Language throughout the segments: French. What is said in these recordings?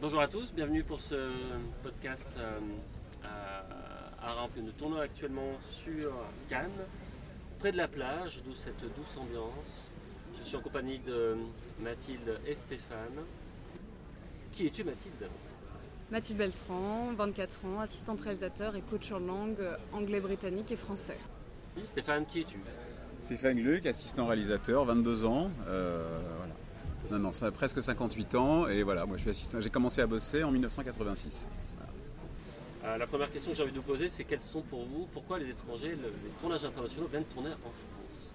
Bonjour à tous, bienvenue pour ce podcast euh, à, à Rampes. Nous tournons actuellement sur Cannes, près de la plage, d'où cette douce ambiance. Je suis en compagnie de Mathilde et Stéphane. Qui es-tu Mathilde? Mathilde Beltran, 24 ans, assistante réalisateur et coach en langue anglais, britannique et français. Oui, Stéphane, qui es-tu? Stéphane Gluck, assistant réalisateur, 22 ans. euh. Non, non, ça a presque 58 ans. Et voilà, moi je suis assistant. J'ai commencé à bosser en 1986. Euh, La première question que j'ai envie de vous poser, c'est quels sont pour vous, pourquoi les étrangers, le- les tournages internationaux viennent tourner en France?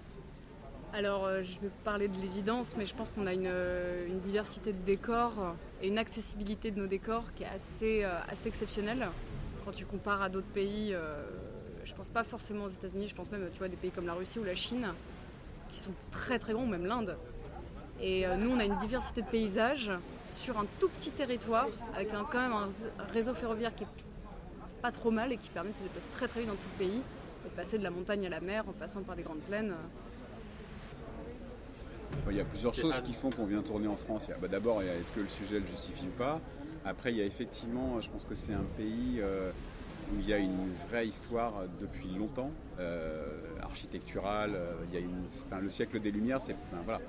Alors, euh, je vais parler de l'évidence, mais je pense qu'on a une, euh, une diversité de décors et une accessibilité de nos décors qui est assez, euh, assez exceptionnelle. Quand tu compares à d'autres pays, euh, je pense pas forcément aux États-Unis, je pense même tu vois, des pays comme la Russie ou la Chine, qui sont très très grands, ou même l'Inde. Et euh, nous, on a une diversité de paysages sur un tout petit territoire, avec un- quand même un réseau ferroviaire qui est pas trop mal et qui permet de se déplacer très très vite dans tout le pays, et de passer de la montagne à la mer en passant par des grandes plaines. Enfin, il y a plusieurs choses qui font qu'on vient tourner en France. Il y a- bah, D'abord, il y a est-ce que le sujet le justifie ou pas? Après, il y a effectivement, je pense que c'est un pays euh, où il y a une vraie histoire depuis longtemps, euh, architecturale. euh, il y a une, enfin, le siècle des Lumières, c'est enfin, voilà.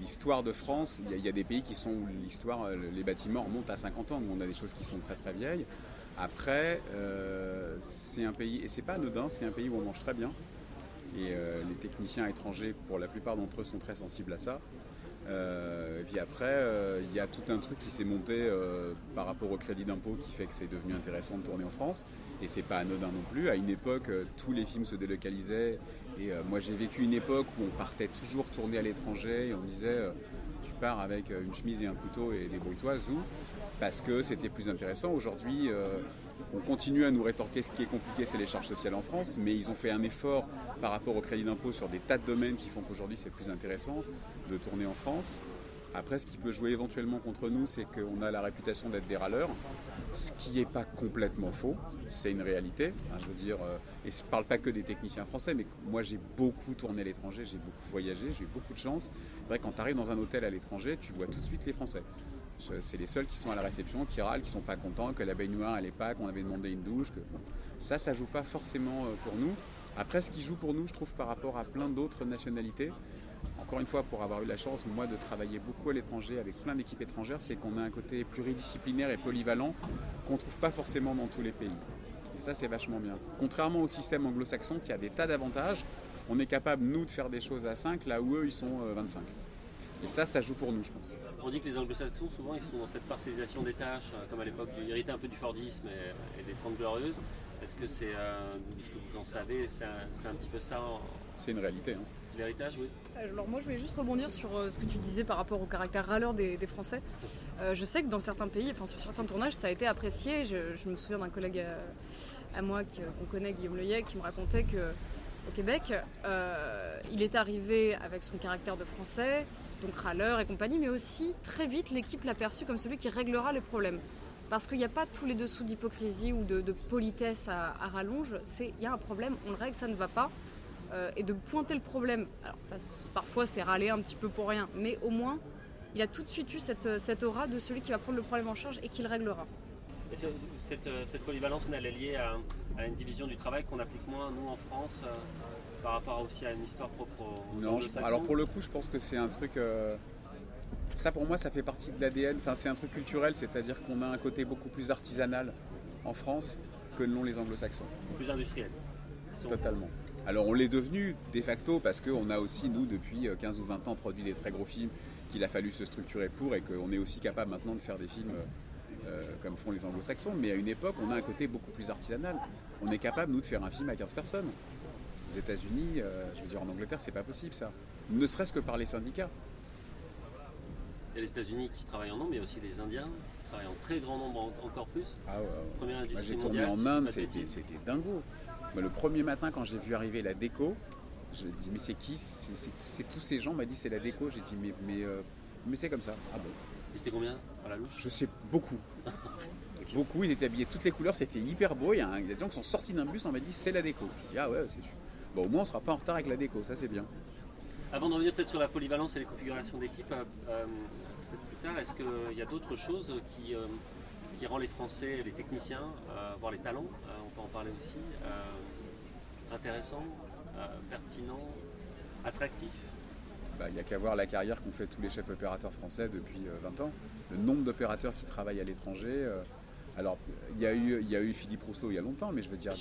L'histoire de France, il y, a, des pays qui sont où l'histoire, euh, les bâtiments remontent à 50 ans, où on a des choses qui sont très très vieilles. Après, euh, c'est un pays, et c'est pas anodin, c'est un pays où on mange très bien. Et euh, les techniciens étrangers, pour la plupart d'entre eux, sont très sensibles à ça. Et puis après, il y a tout un truc qui s'est monté par rapport au crédit d'impôt qui fait que c'est devenu intéressant de tourner en France. Et c'est pas anodin non plus. À une époque, tous les films se délocalisaient. Et euh, moi, j'ai vécu une époque où on partait toujours tourner à l'étranger et on disait euh, tu pars avec euh, une chemise et un couteau et des bruitois, zou, parce que c'était plus intéressant. Aujourd'hui, on continue à nous rétorquer ce qui est compliqué, c'est les charges sociales en France, mais ils ont fait un effort par rapport au crédit d'impôt sur des tas de domaines qui font qu'aujourd'hui c'est plus intéressant de tourner en France. Après, ce qui peut jouer éventuellement contre nous, c'est qu'on a la réputation d'être des râleurs, ce qui n'est pas complètement faux, c'est une réalité. Je veux dire, euh, et je ne parle pas que des techniciens français, mais moi j'ai beaucoup tourné à l'étranger, j'ai beaucoup voyagé, j'ai eu beaucoup de chance. C'est vrai quand tu arrives dans un hôtel à l'étranger, tu vois tout de suite les Français. C'est les seuls qui sont à la réception, qui râlent, qui sont pas contents, que la baignoire elle est pas, qu'on avait demandé une douche. Que... Ça, ça joue pas forcément euh, pour nous. Après, ce qui joue pour nous, je trouve, par rapport à plein d'autres nationalités, encore une fois, pour avoir eu la chance, moi, de travailler beaucoup à l'étranger avec plein d'équipes étrangères, c'est qu'on a un côté pluridisciplinaire et polyvalent qu'on trouve pas forcément dans tous les pays. Et ça, c'est vachement bien. Contrairement au système anglo-saxon qui a des tas d'avantages, on est capable, nous, de faire des choses à 5, là où eux, ils sont euh, 25. Et ça, ça joue pour nous, je pense. On dit que les anglo-saxons, souvent, ils sont dans cette parcellisation des tâches, euh, comme à l'époque, du- un peu du Fordisme et, des Trente Glorieuses. Est-ce que c'est, euh, ce que vous en savez, c'est un, c'est un petit peu ça, en- C'est une réalité. hein. c'est l'héritage, oui Alors moi je voulais juste rebondir sur euh, ce que tu disais par rapport au caractère râleur des, des Français. Euh, je sais que dans certains pays, enfin sur certains tournages, ça a été apprécié. Je, je me souviens d'un collègue à, à moi euh, qu'on connaît, Guillaume Leyet, qui me racontait que au Québec, euh, il est arrivé avec son caractère de Français, donc râleur et compagnie, mais aussi très vite l'équipe l'a perçu comme celui qui réglera les problèmes. Parce qu'il n'y a pas tous les dessous d'hypocrisie ou de, de politesse à, à rallonge, c'est il y a un problème, on le règle, ça ne va pas euh, et de pointer le problème. Alors ça, parfois c'est râler un petit peu pour rien, mais au moins il a tout de suite eu cette, cette aura de celui qui va prendre le problème en charge et qui le réglera. Et cette, euh, cette polyvalence, elle est liée à, à une division du travail qu'on applique moins, nous, en France, euh, par rapport aussi à une histoire propre aux Non, je- alors pour le coup, je pense que c'est un truc. euh, ça pour moi, ça fait partie de l'ADN. Enfin, c'est un truc culturel, c'est-à-dire qu'on a un côté beaucoup plus artisanal en France que ne l'ont les Anglo-Saxons. plus sont- Totalement. Alors on l'est devenu de facto parce qu'on a aussi, nous, depuis euh, 15 ou 20 ans, produit des très gros films qu'il a fallu se structurer pour et qu'on est aussi capable maintenant de faire des films euh, euh, comme font les anglo-saxons. Mais à une époque, on a un côté beaucoup plus artisanal. On est capable, nous, de faire un film à 15 personnes. Aux États-Unis, euh, je veux dire en Angleterre, c'est pas possible ça. Ne serait-ce que par les syndicats. Il y a les États-Unis qui travaillent en nombre, mais il y a aussi les Indiens qui travaillent en très grand nombre en- encore plus. Ah ouais, ouais. Première Moi, industrie j'ai tourné mondiale. en Inde, c'était dingo. Le premier matin, quand j'ai vu arriver la déco, je dis mais c'est qui? C'est tous ces gens? On m'a dit c'est la déco. J'ai dit mais mais euh, mais c'est comme ça. Ah bon Et c'était combien à la louche? Je sais beaucoup. Beaucoup, ils étaient habillés toutes les couleurs, c'était hyper beau. Il y, a un- il y a des gens qui sont sortis d'un bus, on m'a dit c'est la déco. Je dis ah ouais, c'est sûr. Bon, au moins on sera pas en retard avec la déco, ça c'est bien. Avant de revenir peut-être sur la polyvalence et les configurations d'équipe, euh, euh, producteur, est-ce qu'il y a d'autres choses qui, euh, qui rend les Français, les techniciens, euh, voire les talents, euh, on peut en parler aussi, euh, intéressants, pertinents, attractifs Bah, Il n'y a qu'à voir la carrière qu'ont fait tous les chefs opérateurs français depuis euh, 20 ans. Le nombre d'opérateurs qui travaillent à l'étranger. euh, alors, il y, a eu- y a eu Philippe Rousselot il y a longtemps, mais je veux dire.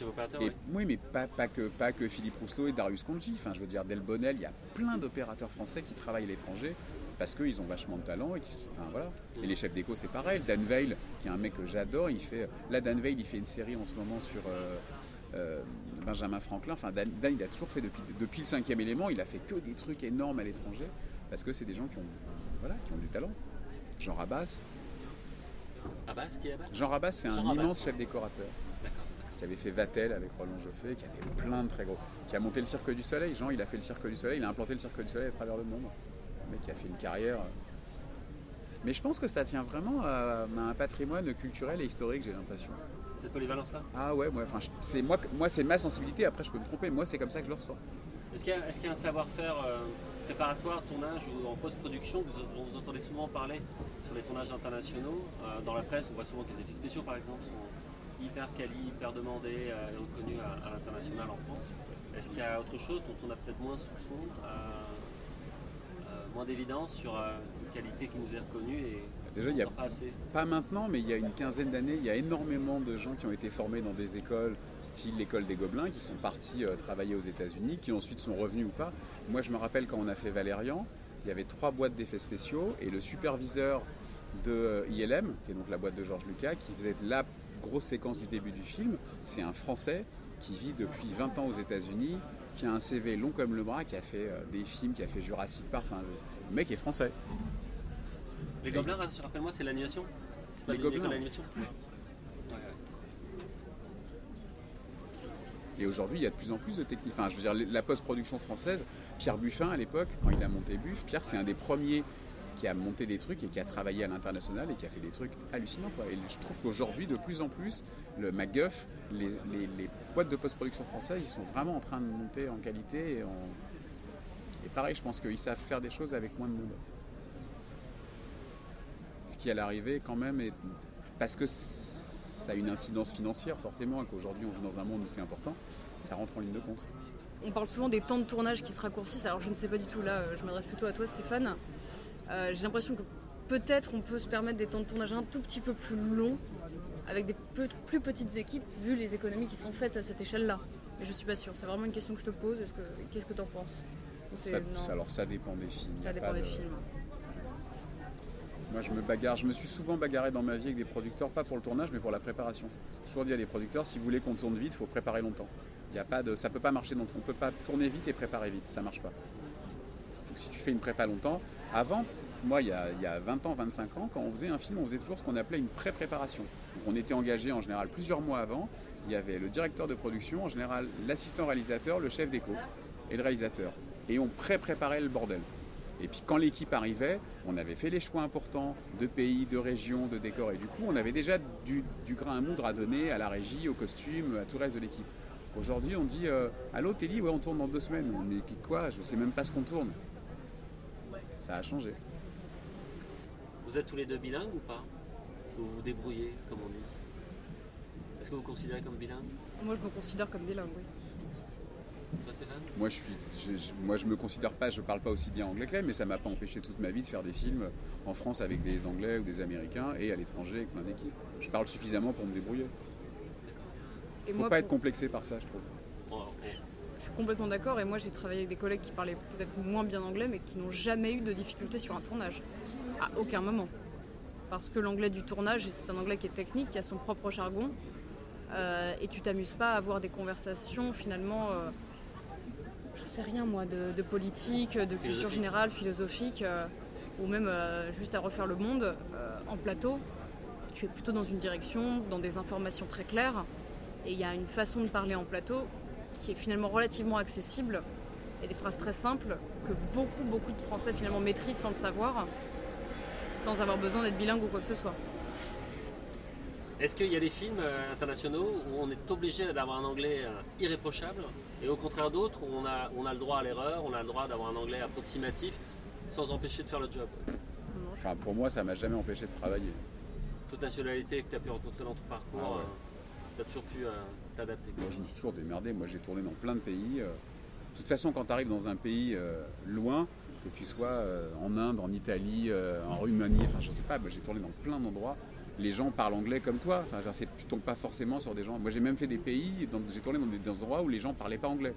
Et- ouais. Oui, mais pas, pas, que, pas que Philippe Rousselot et Darius Conji. Enfin, je veux dire, Delbonnel, il y a plein d'opérateurs français qui travaillent à l'étranger parce qu'ils ont vachement de talent. Et, qui, s- enfin, voilà. et les chefs d'éco, c'est pareil. Dan Veil, qui est un mec que j'adore, il fait. Là, Dan Veil, il fait une série en ce moment sur. euh, euh, Benjamin Franklin, enfin Dan, Dan, il a toujours fait depuis, depuis le cinquième élément, il a fait que des trucs énormes à l'étranger parce que c'est des gens qui ont, voilà, qui ont du talent. Jean Rabas, Abbas, qui est Abbas Jean Rabas c'est un immense ouais. chef décorateur D'accord. qui avait fait Vatel avec Roland Joffé, qui a fait plein de très gros, qui a monté le Cirque du Soleil. Jean, il a fait le Cirque du Soleil, il a implanté le Cirque du Soleil à travers le monde. Mec qui a fait une carrière. Mais je pense que ça tient vraiment à, à un patrimoine culturel et historique, j'ai l'impression. Cette polyvalence-là Ah ouais, c'est moi, moi c'est ma sensibilité. Après, je peux me tromper. Moi, c'est comme ça que je le ressens. Est-ce qu'il y, a- est-ce qu'il y a un savoir-faire euh, préparatoire, tournage ou en post-production dont vous entendez souvent parler sur les tournages internationaux Euh, Dans la presse, on voit souvent que les effets spéciaux, par exemple, sont hyper quali, hyper demandés euh, et reconnus à, à l'international en France. Est-ce qu'il y a autre chose dont on a peut-être moins soupçon, moins d'évidence sur euh, une qualité qui nous est reconnue et Déjà, il y a pas assez Pas maintenant, mais il y a une quinzaine d'années, il y a énormément de gens qui ont été formés dans des écoles, style l'école des Gobelins, qui sont partis euh, travailler aux États-Unis, qui ensuite sont revenus ou pas. Moi, je me rappelle quand on a fait Valérian, il y avait trois boîtes d'effets spéciaux et le superviseur de euh, ILM, qui est donc la boîte de Georges Lucas, qui faisait la grosse séquence du début du film, c'est un Français qui vit depuis 20 ans aux États-Unis, qui a un CV long comme le bras, qui a fait euh, des films, qui a fait Jurassic Park. Enfin, le- mec est français. Les Gobelins, rappelle-moi, c'est l'animation C'est pas Les Gobelins. Ouais. Ouais, ouais. Et aujourd'hui, il y a de plus en plus de techniques. Enfin, je veux dire, la post-production française, Pierre Buffin à l'époque, quand il a monté Buff, Pierre, c'est un des premiers qui a monté des trucs et qui a travaillé à l'international et qui a fait des trucs hallucinants. Quoi. Et je trouve qu'aujourd'hui, de plus en plus, le MacGuff, les, boîtes de post-production françaises, ils sont vraiment en train de monter en qualité. Et pareil, je pense qu'ils savent faire des choses avec moins de monde. Ce qui à l'arrivée, quand même, est parce que ça a une incidence financière, forcément, et qu'aujourd'hui on vit dans un monde où c'est important, ça rentre en ligne de compte. On parle souvent des temps de tournage qui se raccourcissent. Alors je ne sais pas du tout là, euh, je m'adresse plutôt à toi Stéphane. Euh, J'ai l'impression que peut-être on peut se permettre des temps de tournage un tout petit peu plus longs avec des plus petites équipes vu les économies qui sont faites à cette échelle-là. Mais je suis pas sûre. C'est vraiment une question que je te pose. Est-ce que qu'est-ce que tu en penses Ça- alors ça dépend des films. ça dépend des de- films. Moi je me bagarre, je me suis souvent bagarré dans ma vie avec des producteurs, pas pour le tournage mais pour la préparation. Toujours dit à des producteurs, si vous voulez qu'on tourne vite, il faut préparer longtemps. Il y a pas de, ça peut pas marcher dans on peut pas tourner vite et préparer vite, ça marche pas. Donc si tu fais une prépa longtemps, avant, moi il y, a, il y a 20 ans, 25 ans, quand on faisait un film, on faisait toujours ce qu'on appelait une pré-préparation. On était engagé en général plusieurs mois avant, il y avait le directeur de production, en général l'assistant réalisateur, le chef d'éco et le réalisateur. Et on pré-préparait le bordel. Et puis quand l'équipe arrivait, on avait fait les choix importants de pays, de régions, de décors. Et du coup, on avait déjà du, grain à moudre à donner à la régie, au costume, à tout le reste de l'équipe. Aujourd'hui, on dit euh, Allô Telly, ouais, on tourne dans deux semaines. Mais quoi? Je sais même pas ce qu'on tourne. Ça a changé. Vous êtes tous les deux bilingues ou pas? Ou vous vous débrouillez, comme on dit? Est-ce que vous vous considérez comme bilingue? Moi je me considère comme bilingue, oui. Toi, Stéphane? Moi, je suis, je, je- moi, je me considère pas, je parle pas aussi bien anglais que lui, mais ça m'a pas empêché toute ma vie de faire des films en France avec des Anglais ou des Américains et à l'étranger avec plein d'équipes. Je parle suffisamment pour me débrouiller. Et Faut moi, pas pour- être complexé par ça, je trouve. Bon, alors, bon. Je suis complètement d'accord et moi j'ai travaillé avec des collègues qui parlaient peut-être moins bien anglais mais qui n'ont jamais eu de difficultés sur un tournage. À aucun moment. Parce que l'anglais du tournage, c'est un anglais qui est technique, qui a son propre jargon. euh, et tu t'amuses pas à avoir des conversations finalement, euh, je sais rien moi, de, de politique, de culture générale, philosophique, euh, ou même euh, juste à refaire le monde en plateau. Tu es plutôt dans une direction, dans des informations très claires. Et il y a une façon de parler en plateau qui est finalement relativement accessible et des phrases très simples que beaucoup, beaucoup de Français finalement maîtrisent sans le savoir, sans avoir besoin d'être bilingue ou quoi que ce soit. Est-ce qu'il y a des films euh, internationaux où on est obligé d'avoir un anglais euh, irréprochable et au contraire d'autres où on a, on a le droit à l'erreur, on a le droit d'avoir un anglais approximatif sans empêcher de faire le job? Enfin, pour moi, ça m'a jamais empêché de travailler. Toute nationalité que tu as pu rencontrer dans ton parcours, Ah ouais. tu as toujours pu euh, Moi, je me suis toujours démerdé. Moi, j'ai tourné dans plein de pays. euh. De toute façon, quand tu arrives dans un pays euh, loin, que tu sois euh, en Inde, en Italie, en Roumanie, enfin, je sais pas, j'ai tourné dans plein d'endroits. Les gens parlent anglais comme toi. Enfin, genre, tu tombes pas forcément sur des gens. Moi, j'ai même fait des pays, j'ai tourné dans des, endroits où les gens parlaient pas anglais.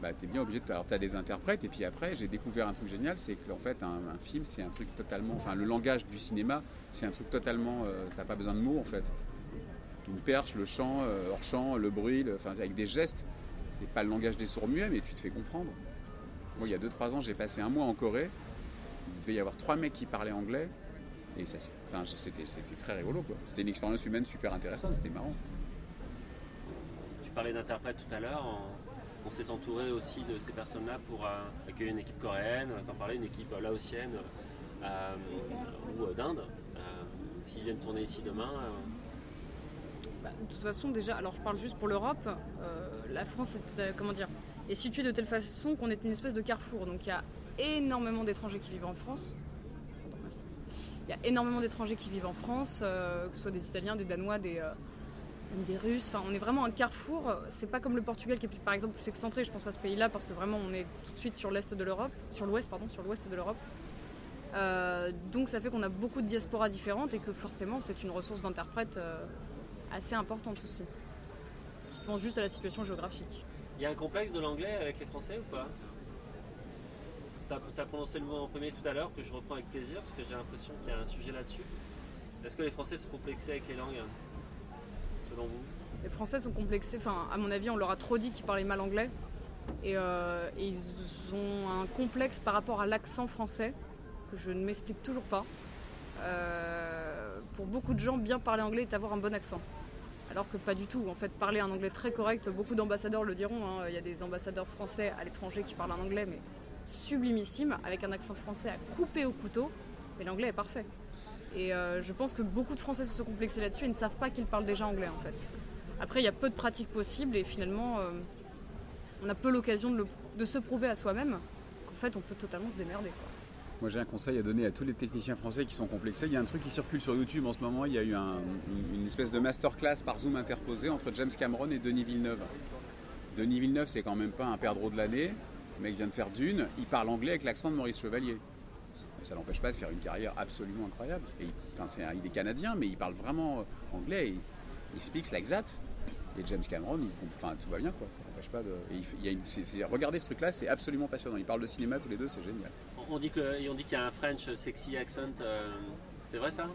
Bah, tu es bien obligé de. Alors, tu as des interprètes, et puis après, j'ai découvert un truc génial c'est que, en fait, un, film, c'est un truc totalement. Enfin, le langage du cinéma, c'est un truc totalement. t'as pas besoin de mots, en fait. Perche, le chant, euh, hors champ, le bruit, enfin, avec des gestes. C'est pas le langage des sourds muets, mais tu te fais comprendre. Moi, il y a 2-3 ans, j'ai passé un mois en Corée. Il devait y avoir trois mecs qui parlaient anglais. Et ça, enfin, c'était, très rigolo. quoi. C'était une expérience humaine super intéressante, c'était marrant. Tu parlais d'interprète tout à l'heure. On, on s'est entouré aussi de ces personnes-là pour euh, accueillir une équipe coréenne, t'en parlais, une équipe euh, laotienne ou d'Inde. S'ils viennent tourner ici demain, Bah, de toute façon, déjà, alors je parle juste pour l'Europe, euh, la France est, euh, comment dire, est située de telle façon qu'on est une espèce de carrefour. Donc il y a énormément d'étrangers qui vivent en France. Il y a énormément d'étrangers qui vivent en France, euh, que ce soit des Italiens, des Danois, des, des Russes. Enfin, on est vraiment un carrefour. C'est pas comme le Portugal qui est par exemple plus excentré. Je pense à ce pays-là parce que vraiment on est tout de suite sur l'est de l'Europe, sur l'ouest pardon, sur l'ouest de l'Europe. Donc ça fait qu'on a beaucoup de diasporas différentes et que forcément c'est une ressource d'interprète euh, assez importante aussi. Je pense juste à la situation géographique. il y a un complexe de l'anglais avec les Français ou pas? Tu as, prononcé le mot en premier tout à l'heure, que je reprends avec plaisir, parce que j'ai l'impression qu'il y a un sujet là-dessus. Est-ce que les Français sont complexés avec les langues, selon vous? Les Français sont complexés, enfin à mon avis on leur a trop dit qu'ils parlaient mal anglais et, euh, et ils ont un complexe par rapport à l'accent français que je ne m'explique toujours pas. Euh, pour beaucoup de gens, bien parler anglais est avoir un bon accent. Alors que pas du tout. En fait, parler un anglais très correct, beaucoup d'ambassadeurs le diront. hein. Il y a des ambassadeurs français à l'étranger qui parlent un anglais, mais sublimissime, avec un accent français à couper au couteau. Mais l'anglais est parfait. Et euh, je pense que beaucoup de Français se sont complexés là-dessus et ne savent pas qu'ils parlent déjà anglais en fait. Après, il y a peu de pratiques possibles et finalement, euh, on a peu l'occasion de, se prouver à soi-même qu'en fait, on peut totalement se démerder. Moi, j'ai un conseil à donner à tous les techniciens français qui sont complexés. Il y a un truc qui circule sur YouTube en ce moment. Il y a eu un- une, espèce de masterclass par Zoom interposé entre James Cameron et Denis Villeneuve. Denis Villeneuve, c'est quand même pas un perdreau de l'année. Le mec vient de faire Dune. Il parle anglais avec l'accent de Maurice Chevalier. Ça l'empêche pas de faire une carrière absolument incroyable. Et il, un- il est canadien, mais il parle vraiment euh, anglais. Il, il speaks like that. Et James Cameron, il, comp- enfin, tout va bien quoi. Ça l'empêche pas de. et il fait- il y a une- c'est- c'est- regardez ce truc-là, c'est absolument passionnant. Ils parlent de cinéma tous les deux, c'est génial. On- dit qu'il y a un French sexy accent. euh, c'est vrai ça?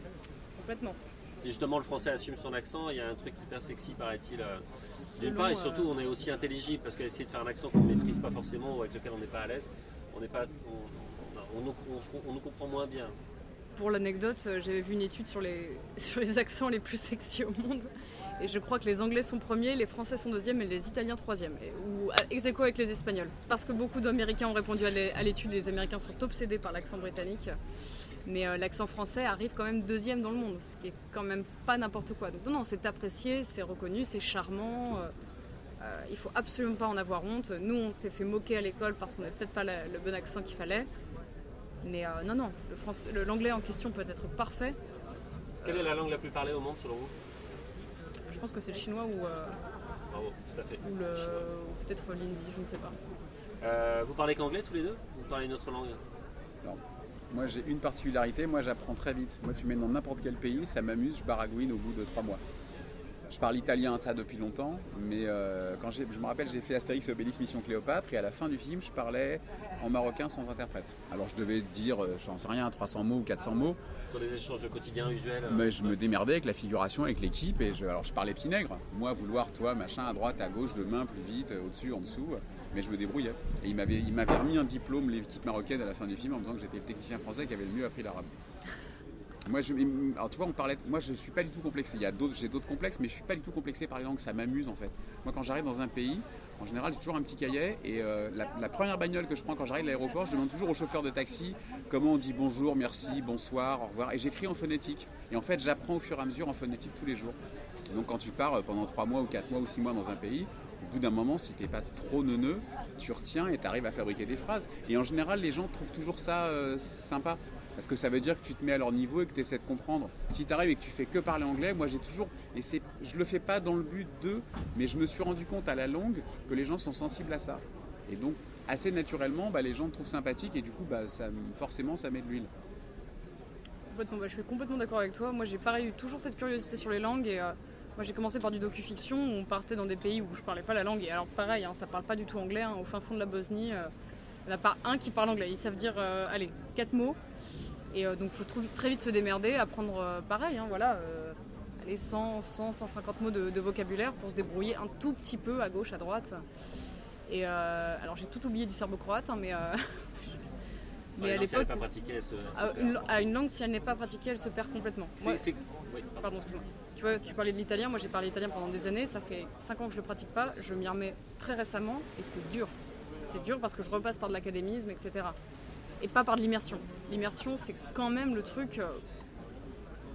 Complètement. Si justement le français assume son accent, il y a un truc hyper sexy, paraît-il. euh, D'une part, et euh, surtout, on est aussi intelligible parce qu'essayer de faire un accent qu'on ne maîtrise pas forcément ou avec lequel on n'est pas à l'aise, on n'est pas, on, on- on nous- on se- on nous comprend moins bien. Pour l'anecdote, euh, j'avais vu une étude sur les, sur les accents les plus sexy au monde. Et je crois que les Anglais sont premiers, les Français sont deuxièmes et les Italiens troisième. Ou ex aequo avec les Espagnols. Parce que beaucoup d'Américains ont répondu à l'é- à l'étude, les Américains sont obsédés par l'accent britannique. Mais euh, l'accent français arrive quand même deuxième dans le monde, ce qui est quand même pas n'importe quoi. Donc non, non, c'est apprécié, c'est reconnu, c'est charmant. euh, euh, il faut absolument pas en avoir honte. Nous, on s'est fait moquer à l'école parce qu'on n'avait peut-être pas le bon accent qu'il fallait. Mais euh, non, non, l'anglais en question peut être parfait. Quelle est la langue la plus parlée au monde selon vous? Je pense que c'est le chinois ou, euh, Bravo, tout à fait. ou, le- ou peut-être l'hindi, je ne sais pas. Euh, vous parlez qu'anglais tous les deux Vous parlez une autre langue? Alors, moi j'ai une particularité, moi j'apprends très vite. Moi tu mets dans n'importe quel pays, ça m'amuse, je baragouine au bout de trois mois. Je parle italien ça depuis longtemps, mais euh, quand je me rappelle j'ai fait Astérix et Obélix Mission Cléopâtre et à la fin du film je parlais en marocain sans interprète. Alors je devais dire, euh, j'en sais rien, 300 mots ou 400 mots, Sur les échanges quotidiens, usuels euh, mais je me démerdais avec la figuration, avec l'équipe et je, alors je parlais petit nègre. Moi vouloir toi machin à droite, à gauche, de main, plus vite, au-dessus, en dessous, mais je me débrouillais. Et il m'avait, il m'avait remis un diplôme l'équipe marocaine à la fin du film en me disant que j'étais le technicien français qui avait le mieux appris l'arabe. Moi, je, alors tu vois, on parlait. Moi, je suis pas du tout complexé. Il y a d'autres, j'ai d'autres complexes, mais je suis pas du tout complexé par les langues. Ça m'amuse en fait. Moi, quand j'arrive dans un pays, en général, j'ai toujours un petit cahier et euh, la, première bagnole que je prends quand j'arrive à l'aéroport, je demande toujours au chauffeur de taxi comment on dit bonjour, merci, bonsoir, au revoir, et j'écris en phonétique. Et en fait, j'apprends au fur et à mesure en phonétique tous les jours. Donc, quand tu pars euh, pendant 3 mois ou 4 mois ou 6 mois dans un pays, au bout d'un moment, si t'es pas trop neuneux, tu retiens et tu arrives à fabriquer des phrases. Et en général, les gens trouvent toujours ça euh, sympa. Parce que ça veut dire que tu te mets à leur niveau et que tu essaies de comprendre. Si tu arrives et que tu fais que parler anglais, moi j'ai toujours. Et c'est, je le fais pas dans le but de. Mais je me suis rendu compte à la longue que les gens sont sensibles à ça. Et donc, assez naturellement, bah, les gens te trouvent sympathique et du coup, bah, ça, forcément, ça met de l'huile. Complètement, bah, je suis complètement d'accord avec toi. Moi j'ai pareil eu toujours cette curiosité sur les langues et. euh, moi j'ai commencé par du docu-fiction, où on partait dans des pays où je parlais pas la langue, et alors pareil, hein, ça parle pas du tout anglais, hein, au fin fond de la Bosnie, euh, il n'y en a pas un qui parle anglais, ils savent dire, euh, allez, quatre mots, et euh, donc il faut très vite se démerder, apprendre euh, pareil, hein, voilà, euh, allez, 100, 100, 150 mots de, de vocabulaire pour se débrouiller un tout petit peu à gauche, à droite. Et alors j'ai tout oublié du serbo-croate, hein, mais, mais Ouais, à si l'époque, se à une, à une langue, si elle n'est pas pratiquée, elle se perd complètement. Moi- oui, pardon. Pardon, excuse-moi. Tu vois, tu parlais de l'italien, moi j'ai parlé italien pendant des années, ça fait 5 ans que je le pratique pas, je m'y remets très récemment et c'est dur. C'est dur parce que je repasse par de l'académisme, etc. Et pas par de l'immersion. L'immersion, c'est quand même le truc.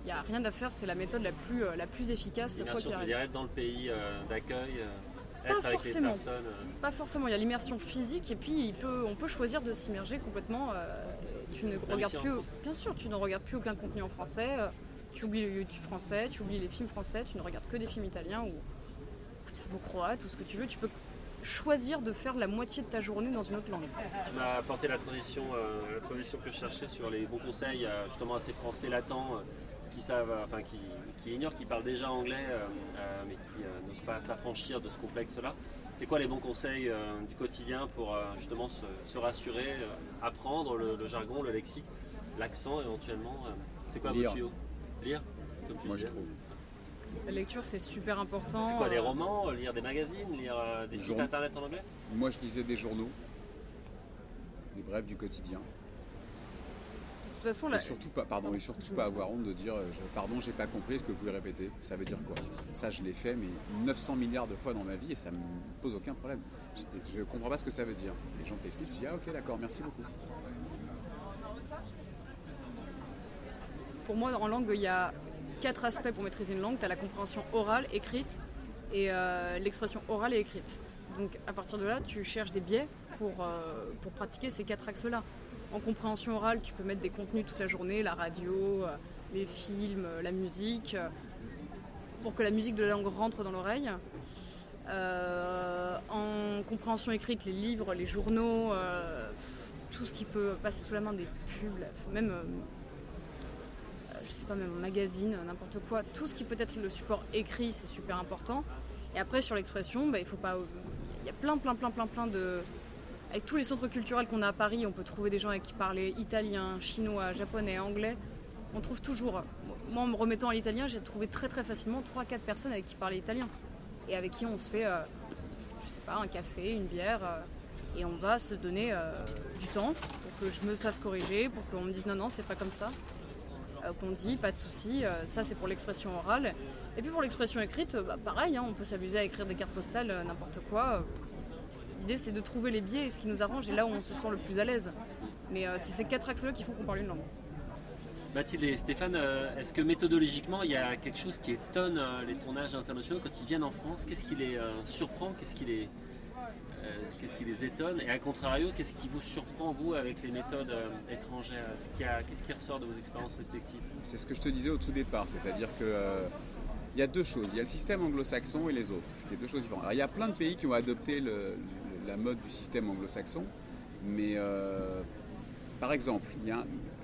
Il n'y a rien à faire, c'est la méthode la plus, euh, la plus efficace. L'immersion, tu veux dire être dans le pays euh, d'accueil, euh, Pas être avec les forcément. personnes. euh, Pas forcément, il y a l'immersion physique et puis il peut, on peut choisir de s'immerger complètement. euh, tu ne regardes plus, bien sûr, tu ne regardes plus aucun contenu en français. euh, tu oublies le YouTube français, tu oublies les films français, tu ne regardes que des films italiens ou, ou serbo-croate ou ce que tu veux. Tu peux choisir de faire la moitié de ta journée dans une autre langue. Tu m'as apporté la transition, euh, la transition que je cherchais sur les bons conseils, euh, justement à ces Français latents euh, qui savent, euh, enfin qui, qui ignorent, qui parlent déjà anglais, euh, euh, mais qui euh, n'osent pas s'affranchir de ce complexe-là. C'est quoi les bons conseils euh, du quotidien pour euh, justement se, se rassurer, euh, apprendre le, le jargon, le lexique, l'accent éventuellement euh, C'est quoi Lire. vos tuyaux? Lire, comme tu Moi je trouve. La lecture, c'est super important. C'est quoi des euh, romans, lire des magazines, lire euh, des sites Journaux. internet en anglais? Moi je lisais des journaux, des brèves du quotidien. De toute façon, Et la- surtout pas, pardon, et surtout pas avoir honte de dire euh, je- pardon, j'ai pas compris, est-ce que vous pouvez répéter Ça veut dire quoi? Ça, je l'ai fait, mais 900 milliards de fois dans ma vie et ça me pose aucun problème. Je, je comprends pas ce que ça veut dire. Les gens t'expliquent, tu dis ah ok, d'accord, merci beaucoup. pour moi, en langue, il y a quatre aspects pour maîtriser une langue. Tu as la compréhension orale, écrite, et euh, l'expression orale et écrite. Donc à partir de là, tu cherches des biais pour, euh, pour pratiquer ces quatre axes-là. En compréhension orale, tu peux mettre des contenus toute la journée, la radio, euh, les films, la musique, pour que la musique de la langue rentre dans l'oreille. En compréhension écrite, les livres, les journaux, tout ce qui peut passer sous la main des pubs, même pas, même un magazine, n'importe quoi, tout ce qui peut être le support écrit, c'est super important. Et après, sur l'expression, bah, il faut pas. Il y a plein, plein, plein, plein, plein de. Avec tous les centres culturels qu'on a à Paris, on peut trouver des gens avec qui parler italien, chinois, japonais, anglais. On trouve toujours. Moi, en me remettant à l'italien, j'ai trouvé très, très facilement 3-4 personnes avec qui parler italien. Et avec qui on se fait, euh, je sais pas, un café, une bière. euh, et on va se donner euh, du temps pour que je me fasse corriger, pour qu'on me dise non, non, c'est pas comme ça euh, qu'on dit, pas de souci. euh, ça, c'est pour l'expression orale. Et puis pour l'expression écrite, bah, pareil, hein, on peut s'amuser à écrire des cartes postales, euh, n'importe quoi. L'idée, c'est de trouver les biais et ce qui nous arrange et là où on se sent le plus à l'aise. Mais c'est ces quatre axes-là qui font qu'on parle une langue. Mathilde et Stéphane, est-ce que méthodologiquement, il y a quelque chose qui étonne les tournages internationaux quand ils viennent en France? Qu'est-ce qui les surprend? Qu'est-ce qui les, qu'est-ce qui les étonne Et à contrario, qu'est-ce qui vous surprend, vous, avec les méthodes euh, étrangères? Qu'il Qu'est-ce qui ressort de vos expériences respectives? C'est ce que je te disais au tout départ, c'est-à-dire que euh, y a deux choses. Il y a le système anglo-saxon et les autres, ce qui est deux choses différentes. Alors, il y a plein de pays qui ont adopté la mode du système anglo-saxon, mais euh, par exemple,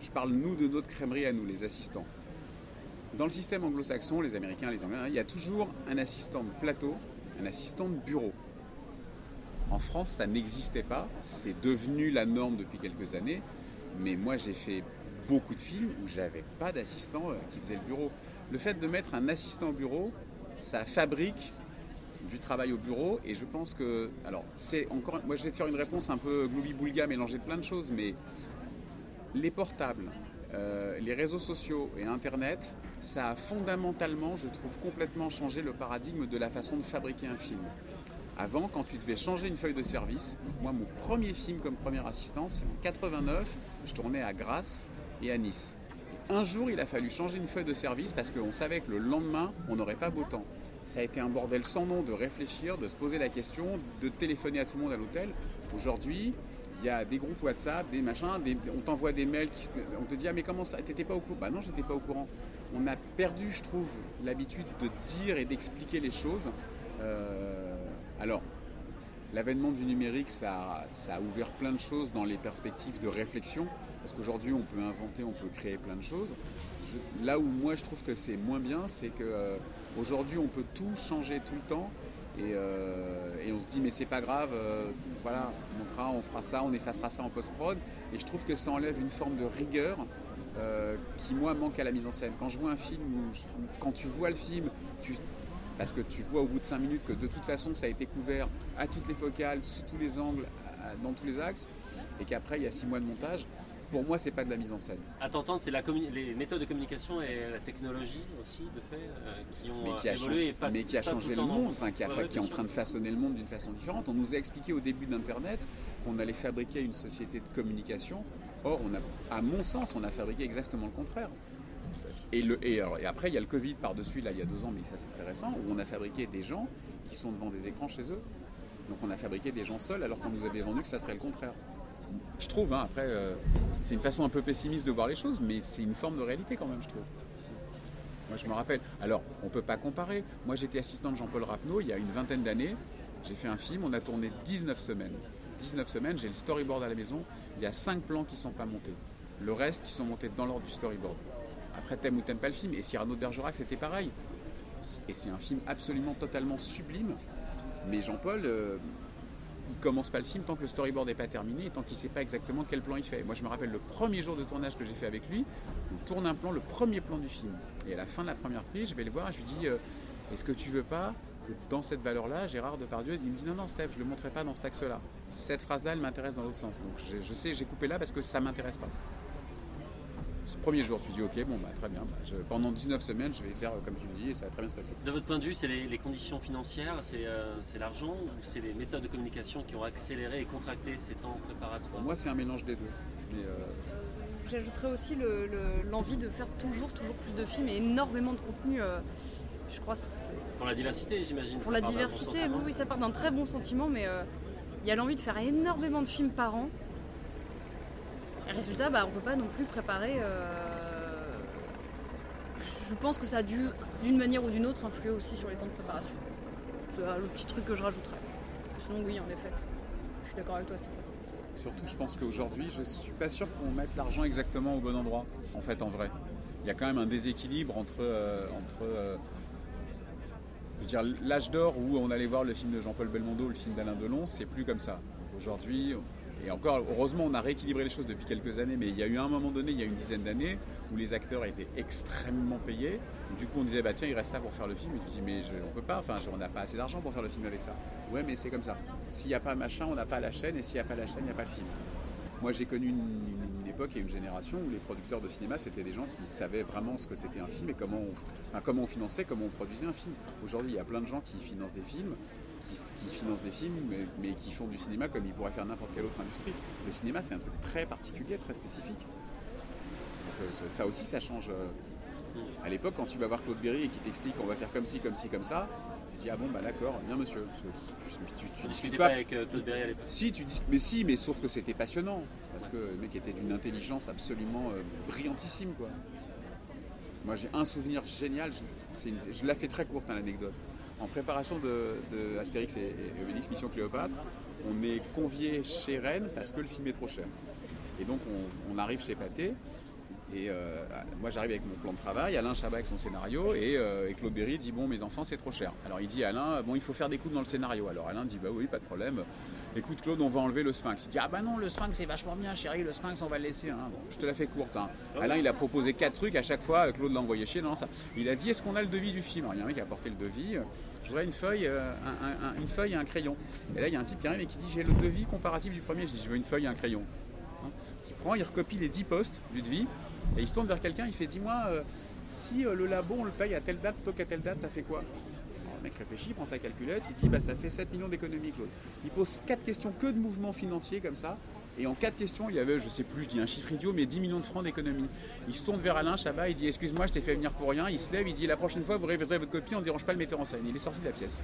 je parle nous de notre crèmerie à nous, les assistants. Dans le système anglo-saxon, les Américains, les Anglais, il y a toujours un assistant de plateau, un assistant de bureau. En France, ça n'existait pas. C'est devenu la norme depuis quelques années. Mais moi, j'ai fait beaucoup de films où j'avais pas d'assistant euh, qui faisait le bureau. Le fait de mettre un assistant au bureau, ça fabrique du travail au bureau. Et je pense que, alors, c'est encore, moi, je vais te faire une réponse un peu gloubi-boulga, mélangée de plein de choses, mais les portables, euh, les réseaux sociaux et Internet, ça a fondamentalement, je trouve, complètement changé le paradigme de la façon de fabriquer un film. Avant, quand tu devais changer une feuille de service, moi, mon premier film comme premier assistant, c'est en 89, je tournais à Grasse et à Nice. Un jour, il a fallu changer une feuille de service parce qu'on savait que le lendemain, on n'aurait pas beau temps. Ça a été un bordel sans nom de réfléchir, de se poser la question, de téléphoner à tout le monde à l'hôtel. Aujourd'hui, il y a des groupes WhatsApp, des machins, on t'envoie des mails, on te dit ah mais comment ça, t'étais pas au courant? Bah non, j'étais pas au courant. On a perdu, je trouve, l'habitude de dire et d'expliquer les choses. Euh, alors, l'avènement du numérique, ça, a ouvert plein de choses dans les perspectives de réflexion, parce qu'aujourd'hui on peut inventer, on peut créer plein de choses. là où moi je trouve que c'est moins bien, c'est qu'aujourd'hui on peut tout changer tout le temps euh, et, on se dit mais c'est pas grave, euh, voilà, on on fera ça, on effacera ça en post-prod. Et je trouve que ça enlève une forme de rigueur euh, qui moi manque à la mise en scène. Quand je vois un film, quand tu vois le film, parce que tu vois au bout de 5 minutes que de toute façon ça a été couvert à toutes les focales, sous tous les angles, dans tous les axes, et qu'après il y a 6 mois de montage, pour moi, c'est pas de la mise en scène. À t'entendre, c'est les méthodes de communication et la technologie aussi, de fait, euh, qui ont mais qui a évolué. mais qui a changé le monde, enfin, qui, est en train de façonner le monde d'une façon différente. On nous a expliqué au début d'Internet qu'on allait fabriquer une société de communication. Or, on a, à mon sens, on a fabriqué exactement le contraire. Et, après, il y a le Covid par-dessus, là, il y a deux ans, mais ça c'est très récent, où on a fabriqué des gens qui sont devant des écrans chez eux. Donc on a fabriqué des gens seuls alors qu'on nous avait vendu que ça serait le contraire je trouve. Hein, après, euh, c'est une façon un peu pessimiste de voir les choses, mais c'est une forme de réalité quand même, je trouve. Moi, je me rappelle. Alors, on ne peut pas comparer. Moi, j'étais assistant de Jean-Paul Rapneau il y a une vingtaine d'années. J'ai fait un film, on a tourné 19 semaines. 19 semaines, j'ai le storyboard à la maison. Il y a 5 plans qui ne sont pas montés. Le reste, ils sont montés dans l'ordre du storyboard. Après, t'aimes ou t'aimes pas le film. Et Cyrano de Bergerac, c'était pareil. Et c'est un film absolument totalement sublime. Mais Jean-Paul, euh, il commence pas le film tant que le storyboard n'est pas terminé et tant qu'il ne sait pas exactement quel plan il fait. Moi, je me rappelle le premier jour de tournage que j'ai fait avec lui, on tourne un plan, le premier plan du film. Et à la fin de la première prise, je vais le voir je lui dis euh, Est-ce que tu veux pas que dans cette valeur-là, Gérard Depardieu, il me dit Non, non, Steph, je ne le montrerai pas dans cet axe-là. Cette phrase-là, elle m'intéresse dans l'autre sens. Donc je, sais, j'ai coupé là parce que ça m'intéresse pas. Ce premier jour, tu dis ok, bon bah très bien. Bah, pendant 19 semaines, je vais faire comme tu le dis et ça va très bien se passer. De votre point de vue, c'est les, conditions financières, euh, c'est l'argent ou c'est les méthodes de communication qui ont accéléré et contracté ces temps préparatoires? Moi, c'est un mélange des deux. Mais euh, J'ajouterais aussi l'envie de faire toujours, toujours plus de films et énormément de contenu. Euh, je crois Pour la diversité, j'imagine. Pour la diversité, oui, oui, ça part d'un très bon sentiment, mais il y a l'envie de faire énormément de films par an. Résultat, bah, on ne peut pas non plus préparer. Euh, je pense que ça a dû, d'une manière ou d'une autre, influer aussi sur les temps de préparation. C'est le petit truc que je rajouterais. Sinon, oui, en effet. Je suis d'accord avec toi, Stéphane. Surtout, je pense qu'aujourd'hui, je ne suis pas sûr qu'on mette l'argent exactement au bon endroit, en fait, en vrai. Il y a quand même un déséquilibre entre. Euh, entre euh, je veux dire, l'âge d'or où on allait voir le film de Jean-Paul Belmondo, le film d'Alain Delon, c'est plus comme ça. Aujourd'hui, et encore, heureusement, on a rééquilibré les choses depuis quelques années, mais il y a eu un moment donné, il y a une dizaine d'années, où les acteurs étaient extrêmement payés. Du coup, on disait, bah tiens, il reste ça pour faire le film. Et tu dis, mais je, on peut pas, enfin, on n'a pas assez d'argent pour faire le film avec ça. Ouais, mais c'est comme ça. S'il n'y a pas machin, on n'a pas la chaîne, et s'il n'y a pas la chaîne, il n'y a pas le film. Moi, j'ai connu une, époque et une génération où les producteurs de cinéma, c'était des gens qui savaient vraiment ce que c'était un film et comment on, comment on finançait, comment on produisait un film. Aujourd'hui, il y a plein de gens qui financent des films qui, financent des films, mais, qui font du cinéma comme ils pourraient faire n'importe quelle autre industrie. Le cinéma, c'est un truc très particulier, très spécifique. Donc, euh, ça aussi, ça change. Euh. À l'époque, quand tu vas voir Claude Berry et qu'il t'explique on va faire comme ci, comme ci, comme ça, tu dis ah bon bah d'accord, bien monsieur. Tu, tu, discutes pas avec euh, Claude Berry à l'époque. Si, tu dis, mais si, mais sauf que c'était passionnant parce que le mec était d'une intelligence absolument brillantissime quoi. Moi j'ai un souvenir génial, je, je la fais très courte hein, l'anecdote en préparation de, Astérix et, Obélix Mission Cléopâtre, on est convié chez Rennes parce que le film est trop cher. Et donc on, arrive chez Pathé. Et euh, moi j'arrive avec mon plan de travail, Alain Chabat avec son scénario, euh, et, Claude Berry dit bon mes enfants c'est trop cher. Alors il dit à Alain bon il faut faire des coups dans le scénario. Alors Alain dit bah oui pas de problème. Écoute Claude on va enlever le sphinx. Il dit ah bah non le sphinx c'est vachement bien chérie, le sphinx on va le laisser. Hein. Bon, je te la fais courte. Hein. Alain il a proposé quatre trucs à chaque fois, Claude l'a envoyé chez non ça. Il a dit est-ce qu'on a le devis du film? Alors il y a un mec qui a apporté le devis je voudrais une feuille, euh, une feuille et un crayon. Et là, il y a un type qui arrive et qui dit J'ai le devis comparatif du premier. Je dis Je veux une feuille et un crayon. Hein il prend, il recopie les 10 postes du devis et il se tourne vers quelqu'un. Il fait Dis-moi, euh, si euh, le labo on le paye à telle date plutôt qu'à telle date, ça fait quoi? Le mec réfléchit, il prend sa calculette, il dit bah, ça fait 7 millions d'économies, Claude. Il pose 4 questions que de mouvements financiers comme ça. Et en quatre questions, il y avait, je sais plus, je dis un chiffre idiot, mais 10 millions de francs d'économie. Il se tourne vers Alain Chabat, il dit Excuse-moi, je t'ai fait venir pour rien. Il se lève, il dit La prochaine fois, vous réviserez votre copie, on ne dérange pas le metteur en scène. Il est sorti de la pièce.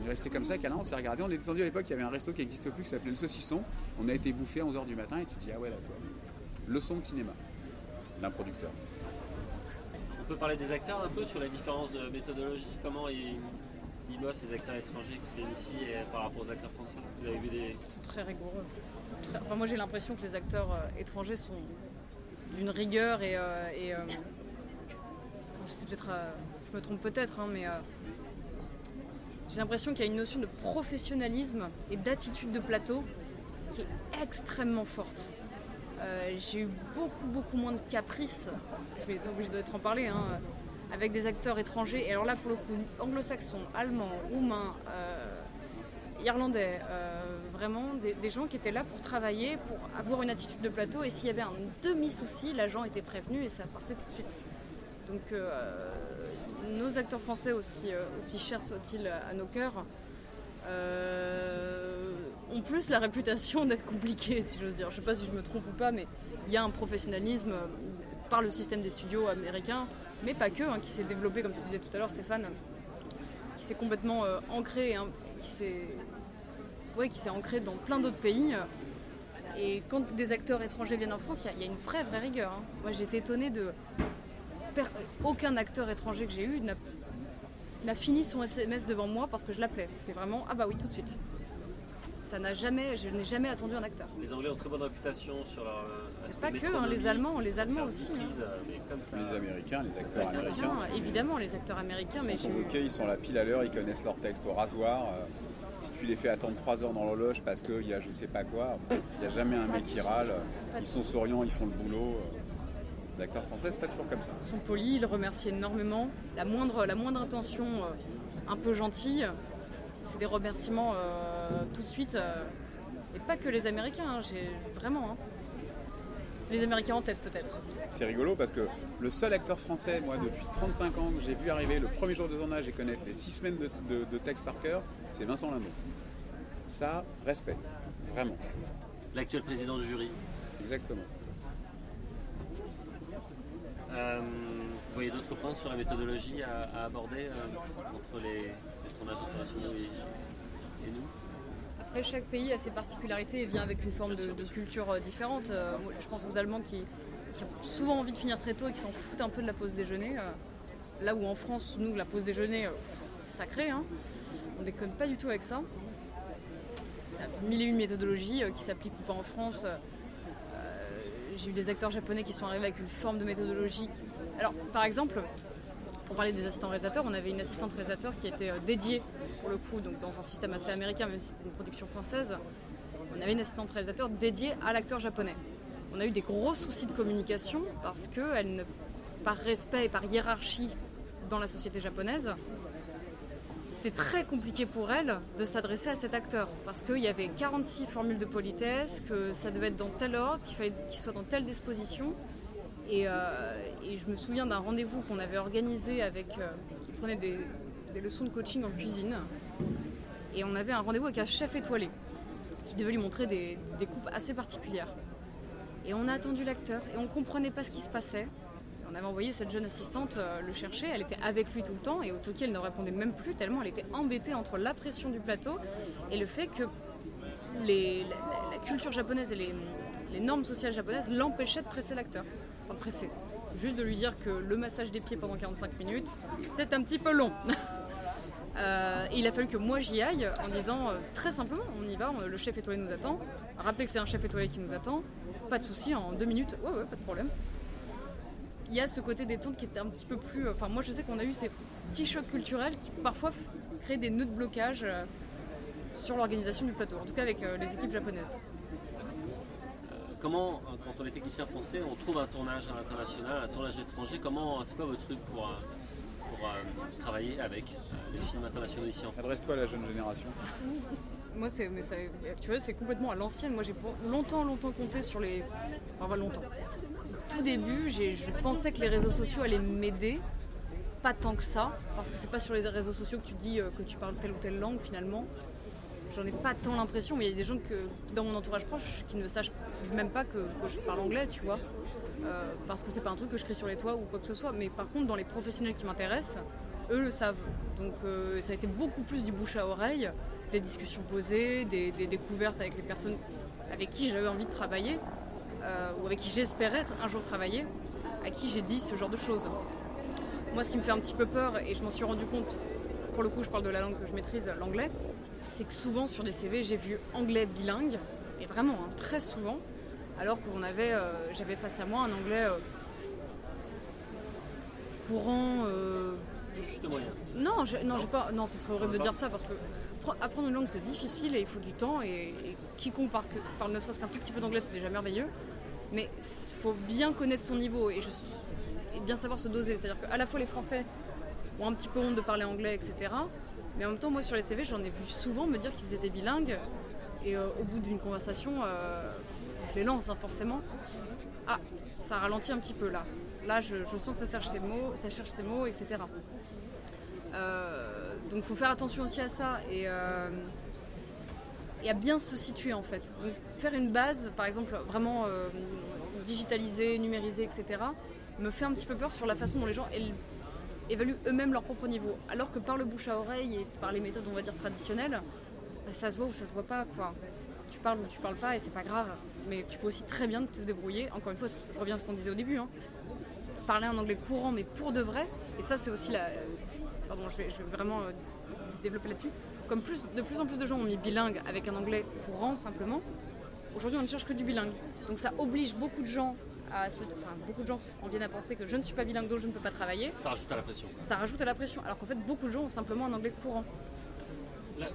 On est resté comme ça, câlin, on s'est regardé. On est descendu à l'époque, il y avait un resto qui n'existe plus qui s'appelait Le Saucisson. On a été bouffé à 11h du matin et tu te dis, ah ouais, là, toi. Leçon de cinéma d'un producteur. On peut parler des acteurs un peu sur la différence de méthodologie. Comment ils, ils bossent, ces acteurs étrangers qui viennent ici et par rapport aux acteurs français? Vous avez vu des. Ils sont très rigoureux. Enfin, moi j'ai l'impression que les acteurs euh, étrangers sont d'une rigueur et. euh, euh, je je me trompe peut-être, hein, mais. j'ai l'impression qu'il y a une notion de professionnalisme et d'attitude de plateau qui est extrêmement forte. J'ai eu beaucoup, beaucoup moins de caprices, je vais être obligée d'être en parler, hein, avec des acteurs étrangers. Et alors là, pour le coup, anglo-saxons, allemands, roumains, irlandais, vraiment des, gens qui étaient là pour travailler, pour avoir une attitude de plateau. Et s'il y avait un demi-souci, l'agent était prévenu et ça partait tout de suite. Donc euh, nos acteurs français, aussi, euh, aussi chers soient-ils à nos cœurs, euh, ont plus la réputation d'être compliqués, si j'ose dire. Je sais pas si je me trompe ou pas, mais il y a un professionnalisme par le système des studios américains, mais pas que, hein, qui s'est développé, comme tu disais tout à l'heure, Stéphane, qui s'est complètement ancré, qui s'est ouais, qui s'est ancré dans plein d'autres pays. Et quand des acteurs étrangers viennent en France, il y a- il y, a une vraie, vraie rigueur. hein. Moi, j'ai été étonnée de. Aucun acteur étranger que j'ai eu n'a fini son SMS devant moi parce que je l'appelais. C'était vraiment ah bah oui tout de suite. Ça n'a jamais, je n'ai jamais attendu un acteur. Les Anglais ont très bonne réputation sur leur euh, Pas que, hein, les Allemands, les Allemands aussi. hein. prises, euh, mais comme ça. Les Américains, les acteurs américains. Américains, évidemment, les acteurs américains, mais Ils sont convoqués, ils sont là pile à l'heure, ils connaissent leur texte au rasoir. euh, si tu les fais attendre 3 heures dans l'horloge parce qu'il y a je sais pas quoi, il n'y a jamais un mec qui râle. Ils sont souriants, ils font le boulot. Les acteurs français, c'est pas toujours comme ça. sont polis, ils remercient énormément. La moindre, la moindre intention euh, un peu gentille, c'est des remerciements euh, tout de suite. euh, et pas que les Américains, hein, j'ai vraiment. hein. Les Américains en tête peut-être. C'est rigolo parce que le seul acteur français, moi, depuis 35 ans, que j'ai vu arriver le premier jour de tournage et connaître les 6 semaines de, de- de texte par cœur, c'est Vincent Lindon. Ça, respect. Vraiment. L'actuel président du jury. Exactement. Euh, vous voyez d'autres points sur la méthodologie à, à aborder euh, entre les, les tournages internationaux et, et nous? Après, chaque pays a ses particularités et vient avec une forme de, culture euh, différente. Euh, je pense aux Allemands qui, ont souvent envie de finir très tôt et qui s'en foutent un peu de la pause déjeuner. euh, là où en France, nous, la pause déjeuner, c'est sacré. Hein. On déconne pas du tout avec ça. T'as mille et une méthodologies qui s'appliquent ou pas en France. J'ai eu des acteurs japonais qui sont arrivés avec une forme de méthodologie. Alors, par exemple, pour parler des assistants réalisateurs, on avait une assistante réalisateur qui était euh, dédiée, pour le coup, donc dans un système assez américain, même si c'était une production française. On avait une assistante réalisateur dédiée à l'acteur japonais. On a eu des gros soucis de communication parce que, par respect et par hiérarchie dans la société japonaise, c'était très compliqué pour elle de s'adresser à cet acteur parce qu'il y avait 46 formules de politesse, que ça devait être dans tel ordre, qu'il fallait qu'il soit dans telle disposition. Et, euh, et je me souviens d'un rendez-vous qu'on avait organisé avec. euh, il prenait des, leçons de coaching en cuisine. Et on avait un rendez-vous avec un chef étoilé qui devait lui montrer des, coupes assez particulières. Et on a attendu l'acteur et on comprenait pas ce qui se passait. On avait envoyé cette jeune assistante euh, le chercher, elle était avec lui tout le temps et au Toki elle ne répondait même plus tellement elle était embêtée entre la pression du plateau et le fait que la, culture japonaise et les normes sociales japonaises l'empêchaient de presser l'acteur. Presser. Juste de lui dire que le massage des pieds pendant 45 minutes, c'est un petit peu long. Euh, il a fallu que moi j'y aille en disant euh, très simplement, on y va, le chef étoilé nous attend. Rappelez que c'est un chef étoilé qui nous attend. Pas de souci, en deux minutes, ouais ouais, pas de problème. Il y a ce côté détente qui était un petit peu plus. Enfin, moi je sais qu'on a eu ces petits chocs culturels qui parfois créent des nœuds de blocage euh, sur l'organisation du plateau, en tout cas avec euh, les équipes japonaises. Comment, euh, quand on est technicien français, on trouve un tournage à l'international, un tournage étranger Comment, c'est quoi votre truc pour, euh, pour euh, travailler avec euh, les films internationaux ici en Adresse-toi à la jeune génération. Moi, c'est, mais ça, tu vois, c'est complètement à l'ancienne. Moi, j'ai longtemps, longtemps compté sur les. Enfin, pas longtemps. Au tout début, j'ai, je pensais que les réseaux sociaux allaient m'aider. Pas tant que ça, parce que c'est pas sur les réseaux sociaux que tu dis euh, que tu parles telle ou telle langue finalement. J'en ai pas tant l'impression, mais il y a des gens que, dans mon entourage proche qui ne sachent même pas que, je parle anglais, tu vois. Euh, parce que c'est pas un truc que je crie sur les toits ou quoi que ce soit. Mais par contre, dans les professionnels qui m'intéressent, eux le savent. Donc euh, ça a été beaucoup plus du bouche à oreille, des discussions posées, des, des découvertes avec les personnes avec qui j'avais envie de travailler, euh, ou avec qui j'espérais un jour travailler, à qui j'ai dit ce genre de choses. Moi, ce qui me fait un petit peu peur, et je m'en suis rendu compte, pour le coup, je parle de la langue que je maîtrise, l'anglais, c'est que souvent sur des CV, j'ai vu anglais bilingue, et vraiment hein, très souvent, alors qu'on avait, euh, j'avais face à moi un anglais euh, courant. Euh, juste moyen. Non, non, pas, non, ce serait horrible de dire ça parce que apprendre une langue c'est difficile et il faut du temps et, quiconque parle, parle ne serait-ce qu'un tout petit peu d'anglais c'est déjà merveilleux. Mais il faut bien connaître son niveau et, bien savoir se doser. C'est-à-dire qu'à la fois les Français ont un petit peu honte de parler anglais, etc. Mais en même temps, moi sur les CV, j'en ai vu souvent me dire qu'ils étaient bilingues. Et euh, au bout d'une conversation, euh, je les lance hein, forcément. Ah, ça ralentit un petit peu là. Là, je, sens que ça cherche ses mots, ça cherche ses mots, etc. Euh, donc, il faut faire attention aussi à ça et, à bien se situer en fait. Donc, faire une base, par exemple, vraiment digitalisée, numérisée, etc., me fait un petit peu peur sur la façon dont les gens évaluent eux-mêmes leur propre niveau. Alors que par le bouche à oreille et par les méthodes, on va dire, traditionnelles, bah, ça se voit ou ça se voit pas, quoi. Tu parles ou tu parles pas et c'est pas grave. Mais tu peux aussi très bien te débrouiller. Encore une fois, je reviens à ce qu'on disait au début. Hein. Parler un anglais courant, mais pour de vrai. Et ça, c'est aussi la. Pardon, je vais, vraiment euh, développer là-dessus. Comme plus, de plus en plus de gens ont mis bilingue avec un anglais courant simplement, aujourd'hui on ne cherche que du bilingue. Donc ça oblige beaucoup de gens à se... Enfin, beaucoup de gens en viennent à penser que je ne suis pas bilingue, donc je ne peux pas travailler. Ça rajoute à la pression. Ça rajoute à la pression, alors qu'en fait beaucoup de gens ont simplement un anglais courant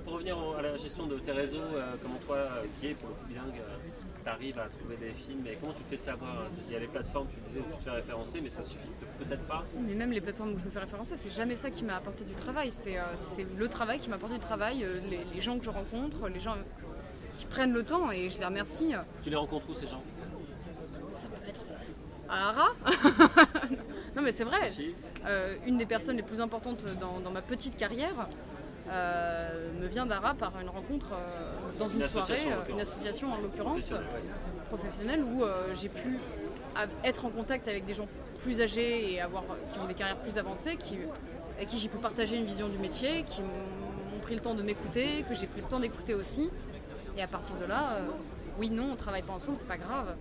pour revenir à la gestion de tes réseaux, euh, comment toi, euh, qui es pour le coup bilingue, euh, tu arrives à trouver des films et comment tu te fais savoir Il y a les plateformes, tu disais, où tu te fais référencer, mais ça suffit peut-être pas. Mais même les plateformes où je me fais référencer, c'est jamais ça qui m'a apporté du travail. C'est le travail qui m'a apporté du travail, les, gens que je rencontre, les gens qui prennent le temps et je les remercie. Tu les rencontres où ces gens? Ça peut être à Ara Non mais c'est vrai. une des personnes les plus importantes dans ma petite carrière, euh, me vient d'Ara par une rencontre euh, dans une, soirée, euh, une association en l'occurrence, professionnelle, où j'ai pu être en contact avec des gens plus âgés et avoir, qui ont des carrières plus avancées, qui, avec qui j'ai pu partager une vision du métier, qui m'ont pris le temps de m'écouter, que j'ai pris le temps d'écouter aussi. Et à partir de là, oui, non, on travaille pas ensemble, c'est pas grave.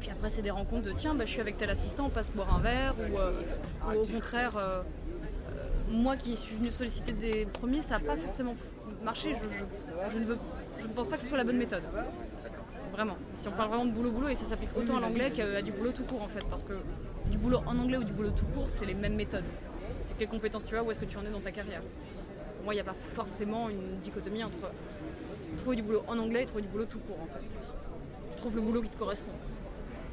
puis après, c'est des rencontres de tiens, bah, je suis avec tel assistant, on passe boire un verre, ou, au contraire, moi qui suis venue solliciter des premiers, ça n'a pas forcément marché. Je, ne veux, je ne pense pas que ce soit la bonne méthode. Vraiment. Si on parle vraiment de boulot-boulot, et ça s'applique autant à l'anglais qu'à du boulot tout court en fait. Parce que du boulot en anglais ou du boulot tout court, c'est les mêmes méthodes. C'est quelles compétences tu as, où est-ce que tu en es dans ta carrière. Pour moi, il n'y a pas forcément une dichotomie entre trouver du boulot en anglais et trouver du boulot tout court en fait. Tu trouves le boulot qui te correspond.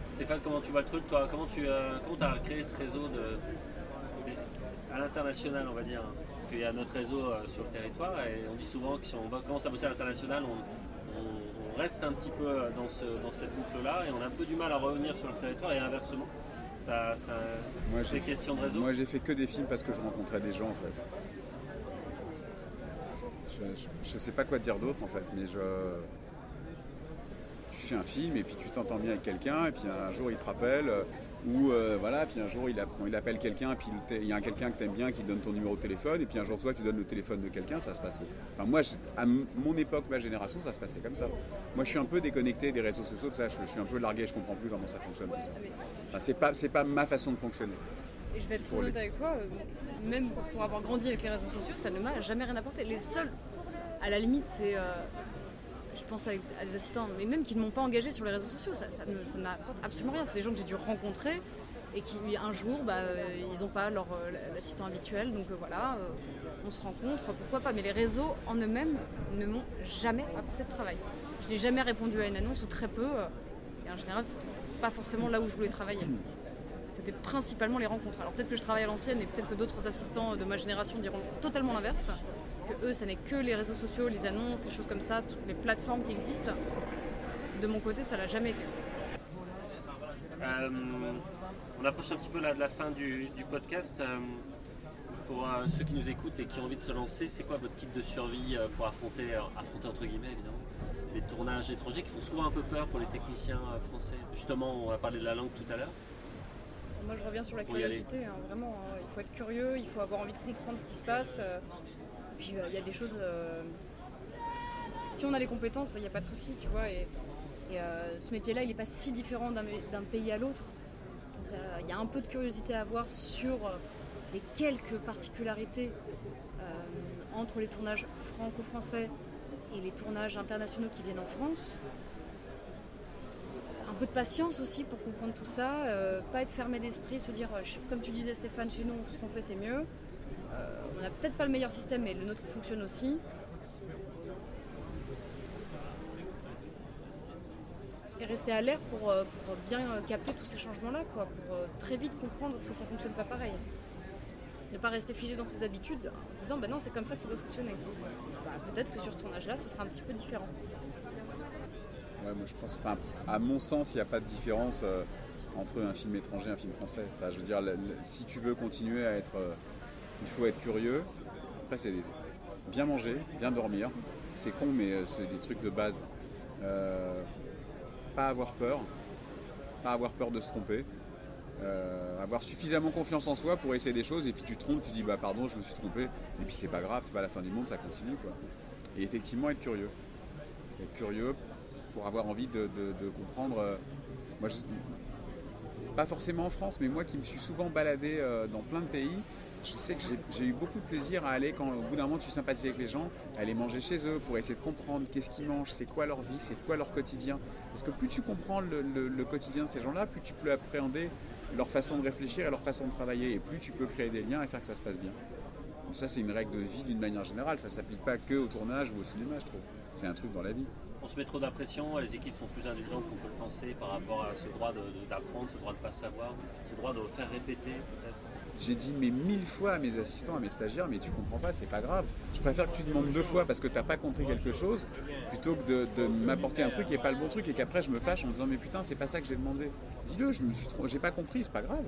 Stéphane, comment tu vois le truc toi? Comment tu euh, as créé ce réseau de, à l'international, on va dire. Parce qu'il y a notre réseau euh, sur le territoire et on dit souvent que si on commence à bosser à l'international, on, reste un petit peu euh, dans, ce, dans cette boucle-là et on a un peu du mal à revenir sur le territoire et inversement. Ça, ça des questions de réseau Moi, j'ai fait que des films parce que je rencontrais des gens, en fait. Je ne sais pas quoi dire d'autre, en fait, mais je... Tu fais un film et puis tu t'entends bien avec quelqu'un et puis un jour il te rappelle ou euh, voilà, puis un jour il, il appelle quelqu'un, puis il y a quelqu'un que tu aimes bien qui donne ton numéro de téléphone, et puis un jour toi tu donnes le téléphone de quelqu'un, ça se passe. Enfin moi, à mon époque, ma génération, ça se passait comme ça. Moi je suis un peu déconnecté des réseaux sociaux, ça, je, suis un peu largué, je comprends plus comment ça fonctionne tout ça. Enfin, c'est pas, c'est pas ma façon de fonctionner. Et je vais être très honnête avec toi, euh, même pour avoir grandi avec les réseaux sociaux, ça ne m'a jamais rien apporté. Les seuls, à la limite, c'est euh, je pense à, des assistants, mais même qui ne m'ont pas engagé sur les réseaux sociaux, ça, ça, n'apporte absolument rien. C'est des gens que j'ai dû rencontrer et qui un jour, bah, euh, ils n'ont pas leur euh, l'assistant habituel, donc euh, voilà, on se rencontre, pourquoi pas. Mais les réseaux en eux-mêmes ne m'ont jamais apporté de travail. Je n'ai jamais répondu à une annonce ou très peu, et en général, c'était pas forcément là où je voulais travailler. C'était principalement les rencontres. Alors peut-être que je travaille à l'ancienne et peut-être que d'autres assistants de ma génération diront totalement l'inverse eux, ça n'est que les réseaux sociaux, les annonces, des choses comme ça, toutes les plateformes qui existent. De mon côté, ça l'a jamais été. Euh, on approche un petit peu là de la fin du, podcast. Euh, pour euh, ceux qui nous écoutent et qui ont envie de se lancer, c'est quoi votre kit de survie pour affronter, affronter entre guillemets évidemment, les tournages étrangers qui font souvent un peu peur pour les techniciens français? Justement, on a parlé de la langue tout à l'heure. Moi, je reviens sur la curiosité. hein, vraiment, hein. il faut être curieux, il faut avoir envie de comprendre ce qui se passe. Puis euh, il y a des choses. euh, si on a les compétences, il n'y a pas de souci, tu vois. Et, euh, ce métier-là, il n'est pas si différent d'un pays à l'autre. Donc, il y a un peu de curiosité à avoir sur les quelques particularités entre les tournages franco-français et les tournages internationaux qui viennent en France. Un peu de patience aussi pour comprendre tout ça, pas être fermé d'esprit, se dire, comme tu disais Stéphane, chez nous, ce qu'on fait c'est mieux. On n'a peut-être pas le meilleur système, mais le nôtre fonctionne aussi. Et rester alerte pour, euh, pour bien capter tous ces changements-là, pour euh, très vite comprendre que ça fonctionne pas pareil. Ne pas rester figé dans ses habitudes en se disant, bah non, c'est comme ça que ça doit fonctionner. Bah, peut-être que sur ce tournage-là, ce sera un petit peu différent. Ouais, moi je pense, à mon sens, il n'y a pas de différence euh, entre un film étranger et un film français. Enfin, je veux dire, si tu veux continuer à être, il faut être curieux. Après, c'est bien manger, bien dormir. C'est con, mais euh, c'est des trucs de base. Euh, pas avoir peur, pas avoir peur de se tromper. Euh, avoir suffisamment confiance en soi pour essayer des choses et puis tu te trompes, tu dis bah pardon je me suis trompé et puis c'est pas grave, c'est pas la fin du monde, ça continue. Et effectivement être curieux. Être curieux pour avoir envie de, comprendre. moi, pas forcément en France, mais moi qui me suis souvent baladé dans plein de pays, je sais que j'ai- eu beaucoup de plaisir à aller, quand au bout d'un moment tu sympathises avec les gens, aller manger chez eux pour essayer de comprendre qu'est-ce qu'ils mangent, c'est quoi leur vie, c'est quoi leur quotidien. Parce que plus tu comprends le, quotidien de ces gens-là, plus tu peux appréhender leur façon de réfléchir et leur façon de travailler, et plus tu peux créer des liens et faire que ça se passe bien. Ça, c'est une règle de vie d'une manière générale, ça s'applique pas que au tournage ou au cinéma, je trouve. C'est un truc dans la vie. On se met trop d'impression, les équipes sont plus indulgentes qu'on peut le penser par rapport à ce droit d'apprendre, ce droit de ne pas savoir, ce droit de faire répéter peut-être. J'ai dit mais mille fois à mes assistants, à mes stagiaires, mais tu comprends pas, c'est pas grave. Je préfère que tu demandes deux fois parce que t'as pas compris quelque chose, plutôt que de, m'apporter un truc qui est pas le bon truc et qu'après je me fâche en disant mais putain c'est pas ça que j'ai demandé. Dis-le, je me suis j'ai pas compris, c'est pas grave.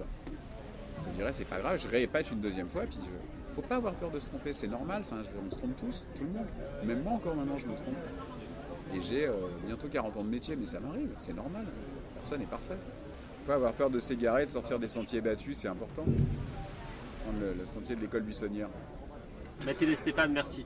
Je dirais c'est pas grave, je répète une deuxième fois, puis je- faut pas avoir peur de se tromper, c'est normal. On se trompe tous, tout le monde. Même moi encore maintenant je me trompe. Et j'ai euh, bientôt 40 ans de métier, mais ça m'arrive, c'est normal. Personne n'est parfait. Faut pas avoir peur de s'égarer, de sortir des sentiers battus, c'est important. Le sentier de l'école buissonnière. Mathilde et Stéphane, merci.